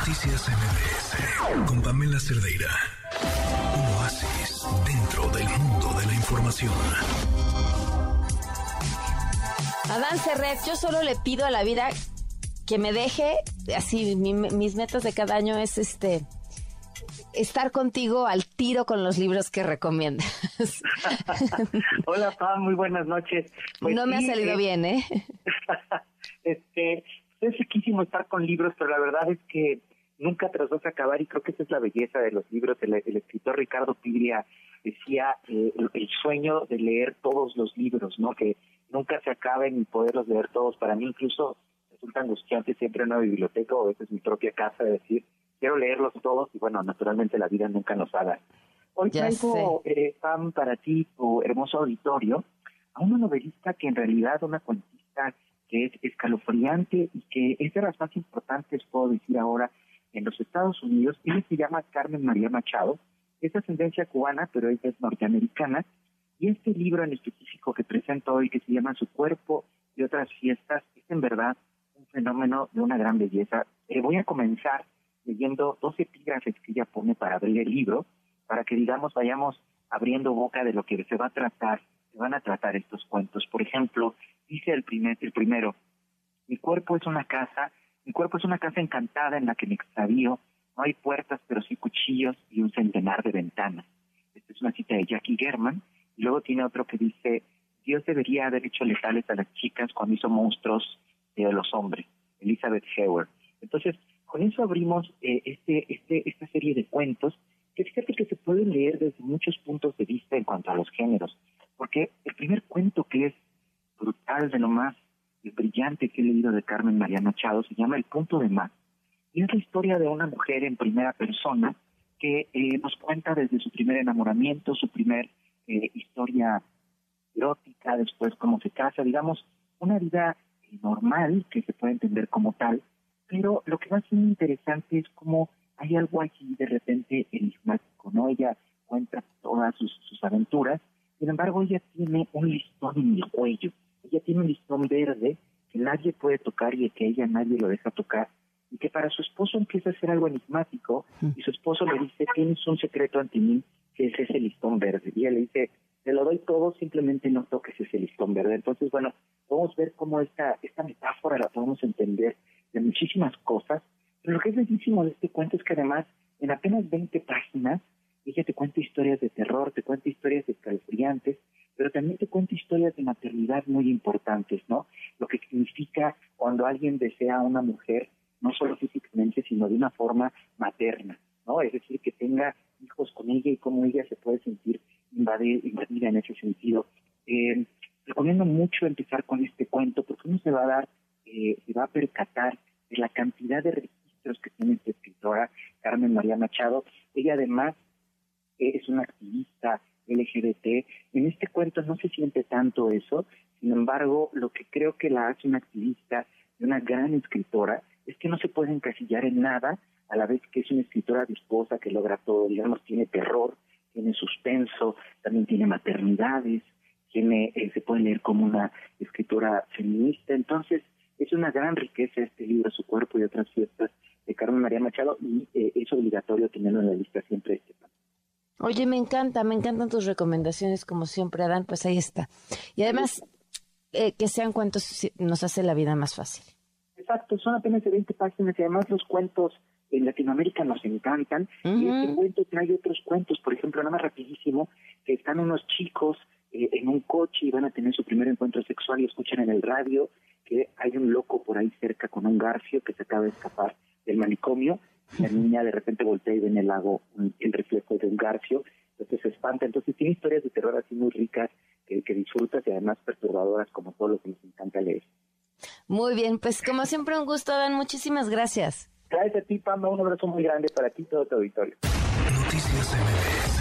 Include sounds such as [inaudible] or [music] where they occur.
Noticias MBS con Pamela Cerdeira. Un oasis dentro del mundo de la información. Adán Serret, yo solo le pido a la vida que me deje, así mis metas de cada año es este estar contigo al tiro con los libros que recomiendas. [laughs] Hola, Pam, muy buenas noches. Pues no me ha salido eh, bien, ¿eh? [laughs] este, es riquísimo estar con libros, pero la verdad es que nunca te los vas a acabar y creo que esa es la belleza de los libros. El, escritor Ricardo Piglia decía eh, el, sueño de leer todos los libros, ¿no? Que nunca se acaben y poderlos leer todos. Para mí incluso resulta angustiante siempre en una biblioteca o a veces mi propia casa de decir quiero leerlos todos y bueno, naturalmente la vida nunca nos haga. Hoy traigo, eh, Pam, para ti, tu hermoso auditorio, a una novelista que en realidad una cuentista que es escalofriante y que es de las más importantes, puedo decir ahora, en los Estados Unidos. Ella se llama Carmen María Machado, es de ascendencia cubana, pero ella es norteamericana. Y este libro en específico que presento hoy, que se llama Su cuerpo y otras fiestas, es en verdad un fenómeno de una gran belleza. Eh, voy a comenzar leyendo dos epígrafes que ella pone para abrir el libro, para que digamos vayamos abriendo boca de lo que se va a tratar, se van a tratar estos cuentos. Por ejemplo, dice el, primer, el primero, mi cuerpo es una casa, mi cuerpo es una casa encantada en la que me extravío, no hay puertas pero sí cuchillos y un centenar de ventanas. Esta es una cita de Jackie German, y luego tiene otro que dice, Dios debería haber hecho letales a las chicas cuando hizo monstruos de los hombres, Elizabeth Hewer. Entonces, con eso abrimos eh, este, este, esta serie de cuentos que fíjate que se pueden leer desde muchos puntos de vista en cuanto a los géneros, porque el primer cuento que es brutal, de lo más brillante que he leído de Carmen María Machado, se llama El punto de más. Y es la historia de una mujer en primera persona que eh, nos cuenta desde su primer enamoramiento, su primer eh, historia erótica, después cómo se casa, digamos, una vida normal que se puede entender como tal, pero lo que ser interesante es cómo hay algo aquí de repente enigmático, ¿no? Ella cuenta todas sus, aventuras, sin embargo ella tiene un listón en el cuello, ella tiene un listón verde que nadie puede tocar y que ella nadie lo deja tocar, y que para su esposo empieza a ser algo enigmático, y su esposo le dice, tienes un secreto ante mí, que es ese listón verde, y ella le dice, te lo doy todo, simplemente no toques ese listón verde. Entonces, bueno, podemos ver cómo esta, esta metáfora la podemos entender de muchísimas cosas, pero lo que es bellísimo de este cuento es que además en apenas 20 páginas ella te cuenta historias de terror, te cuenta historias escalofriantes, pero también te cuenta historias de maternidad muy importantes, ¿no? Lo que significa cuando alguien desea a una mujer, no solo físicamente, sino de una forma materna, ¿no? Es decir, que tenga hijos con ella y cómo ella se puede sentir invadida en ese sentido. Eh, recomiendo mucho empezar con este cuento porque uno se va a dar eh, se va a percatar de la cantidad de registros que tiene esta escritora, Carmen María Machado. Ella además es una activista LGBT. En este cuento no se siente tanto eso, sin embargo, lo que creo que la hace una activista y una gran escritora es que no se puede encasillar en nada, a la vez que es una escritora dispuesta que logra todo, digamos, tiene terror, tiene suspenso, también tiene maternidades, tiene, eh, se puede leer como una escritora feminista, entonces es una gran riqueza este libro, Su cuerpo y otras fiestas de Carmen María Machado y eh, es obligatorio tenerlo en la lista siempre Oye, me encanta, me encantan tus recomendaciones como siempre, Adán, pues ahí está. Y además, eh, que sean cuentos nos hace la vida más fácil. Exacto, son apenas de 20 páginas y además los cuentos en Latinoamérica nos encantan y este cuento trae otros cuentos, por ejemplo, nada más rapidísimo, que están unos chicos eh, en un coche y van a tener su primer encuentro sexual y escuchan en el radio que hay un loco por ahí cerca con un garfio que se acaba de escapar del manicomio. La niña de repente voltea y ve en el lago el reflejo de un garfio, entonces se espanta. Entonces tiene historias de terror así muy ricas que, que disfrutas y además perturbadoras como todo lo que nos encanta leer. Muy bien, pues como siempre un gusto, Dan. Muchísimas gracias. Gracias a ti, Pamba. Un abrazo muy grande para ti y todo tu auditorio. Noticias